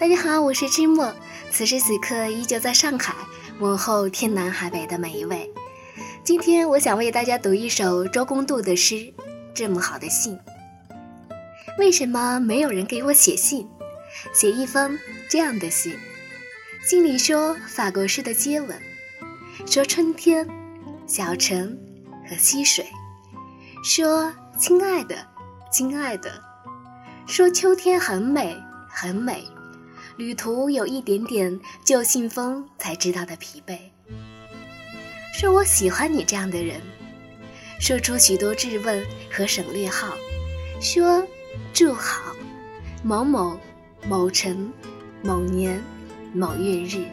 大家好，我是芝墨，此时此刻依旧在上海，问候天南海北的每一位。今天我想为大家读一首周公度的诗，《这么好的信》，为什么没有人给我写信？写一封这样的信，信里说法国式的接吻，说春天、小城和溪水，说亲爱的，亲爱的，说秋天很美，很美。旅途有一点点旧信封才知道的疲惫。说我喜欢你这样的人，说出许多质问和省略号，说祝好某某某辰某年某月日。